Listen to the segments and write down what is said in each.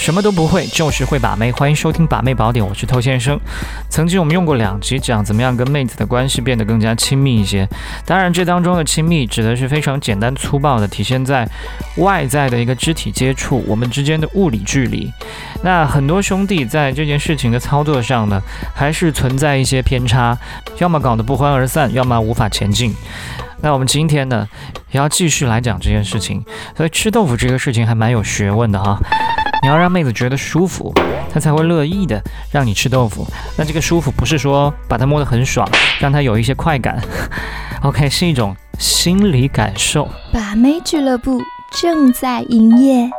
什么都不会，就是会把妹。欢迎收听《把妹宝典》，我是偷先生。曾经我们用过两集讲怎么样跟妹子的关系变得更加亲密一些。当然，这当中的亲密指的是非常简单粗暴的，体现在外在的一个肢体接触，我们之间的物理距离。那很多兄弟在这件事情的操作上呢，还是存在一些偏差，要么搞得不欢而散，要么无法前进。那我们今天呢，也要继续来讲这件事情。所以吃豆腐这个事情还蛮有学问的哈。你要让妹子觉得舒服，她才会乐意的让你吃豆腐。那这个舒服不是说把她摸得很爽，让她有一些快感。OK，是一种心理感受。把妹俱乐部正在营业，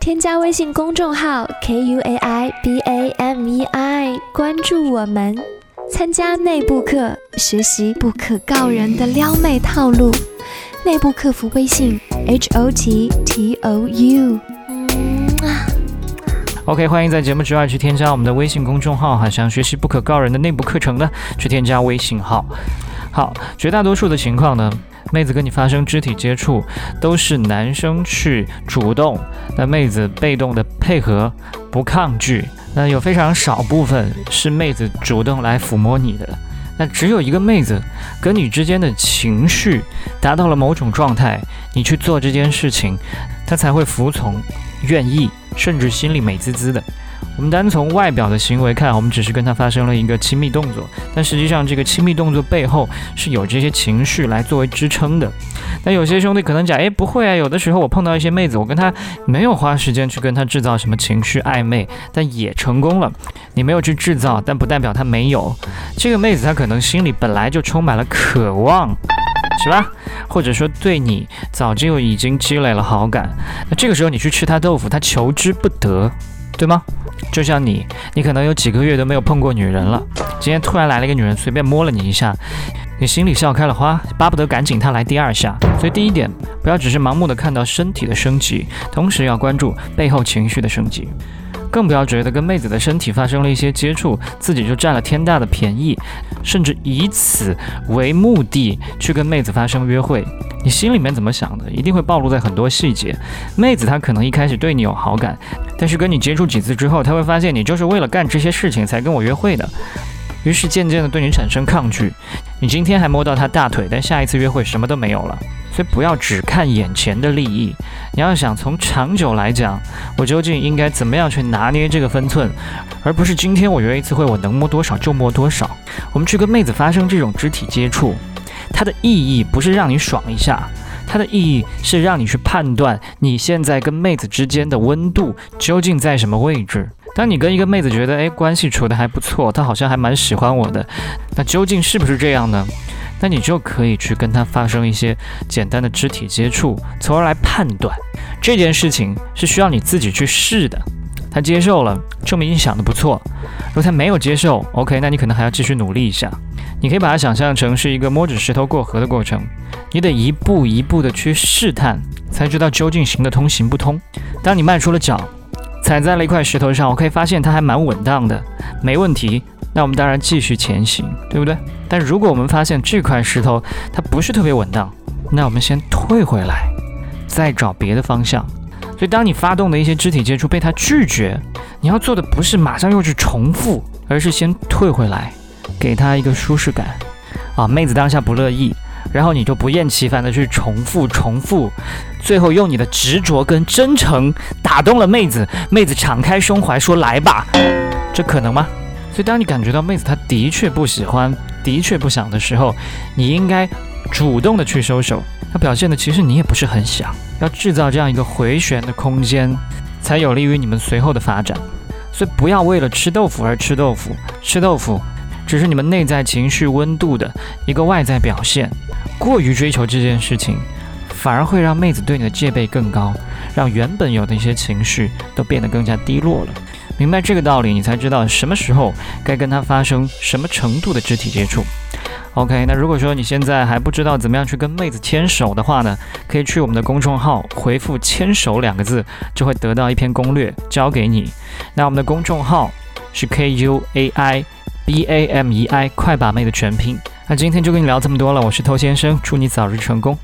添加微信公众号 K U A I B A M E I，关注我们，参加内部课，学习不可告人的撩妹套路。内部客服微信 H O T T O U。OK，欢迎在节目之外去添加我们的微信公众号哈，想学习不可告人的内部课程呢，去添加微信号。好，绝大多数的情况呢，妹子跟你发生肢体接触，都是男生去主动，那妹子被动的配合，不抗拒。那有非常少部分是妹子主动来抚摸你的，那只有一个妹子跟你之间的情绪达到了某种状态，你去做这件事情，她才会服从，愿意。甚至心里美滋滋的。我们单从外表的行为看，我们只是跟他发生了一个亲密动作，但实际上这个亲密动作背后是有这些情绪来作为支撑的。那有些兄弟可能讲，哎，不会啊，有的时候我碰到一些妹子，我跟她没有花时间去跟她制造什么情绪暧昧，但也成功了。你没有去制造，但不代表她没有。这个妹子她可能心里本来就充满了渴望。是吧？或者说对你早就已经积累了好感，那这个时候你去吃他豆腐，他求之不得，对吗？就像你，你可能有几个月都没有碰过女人了，今天突然来了一个女人，随便摸了你一下，你心里笑开了花，巴不得赶紧她来第二下。所以第一点，不要只是盲目的看到身体的升级，同时要关注背后情绪的升级。更不要觉得跟妹子的身体发生了一些接触，自己就占了天大的便宜，甚至以此为目的去跟妹子发生约会。你心里面怎么想的，一定会暴露在很多细节。妹子她可能一开始对你有好感，但是跟你接触几次之后，她会发现你就是为了干这些事情才跟我约会的，于是渐渐的对你产生抗拒。你今天还摸到她大腿，但下一次约会什么都没有了。所以不要只看眼前的利益，你要想从长久来讲，我究竟应该怎么样去拿捏这个分寸，而不是今天我约一次会，我能摸多少就摸多少。我们去跟妹子发生这种肢体接触，它的意义不是让你爽一下，它的意义是让你去判断你现在跟妹子之间的温度究竟在什么位置。当你跟一个妹子觉得，哎，关系处得还不错，她好像还蛮喜欢我的，那究竟是不是这样呢？那你就可以去跟他发生一些简单的肢体接触，从而来判断这件事情是需要你自己去试的。他接受了，证明你想的不错；如果他没有接受，OK，那你可能还要继续努力一下。你可以把它想象成是一个摸着石头过河的过程，你得一步一步的去试探，才知道究竟行得通行不通。当你迈出了脚，踩在了一块石头上，我可以发现它还蛮稳当的，没问题。那我们当然继续前行，对不对？但如果我们发现这块石头它不是特别稳当，那我们先退回来，再找别的方向。所以，当你发动的一些肢体接触被他拒绝，你要做的不是马上又去重复，而是先退回来，给他一个舒适感。啊，妹子当下不乐意，然后你就不厌其烦的去重复、重复，最后用你的执着跟真诚打动了妹子，妹子敞开胸怀说：“来吧。”这可能吗？所以，当你感觉到妹子她的确不喜欢、的确不想的时候，你应该主动的去收手。她表现的其实你也不是很想要制造这样一个回旋的空间，才有利于你们随后的发展。所以，不要为了吃豆腐而吃豆腐，吃豆腐只是你们内在情绪温度的一个外在表现。过于追求这件事情，反而会让妹子对你的戒备更高，让原本有的一些情绪都变得更加低落了。明白这个道理，你才知道什么时候该跟他发生什么程度的肢体接触。OK，那如果说你现在还不知道怎么样去跟妹子牵手的话呢，可以去我们的公众号回复“牵手”两个字，就会得到一篇攻略交给你。那我们的公众号是 K U A I。B A M E I，快把妹的全拼。那今天就跟你聊这么多了，我是偷先生，祝你早日成功。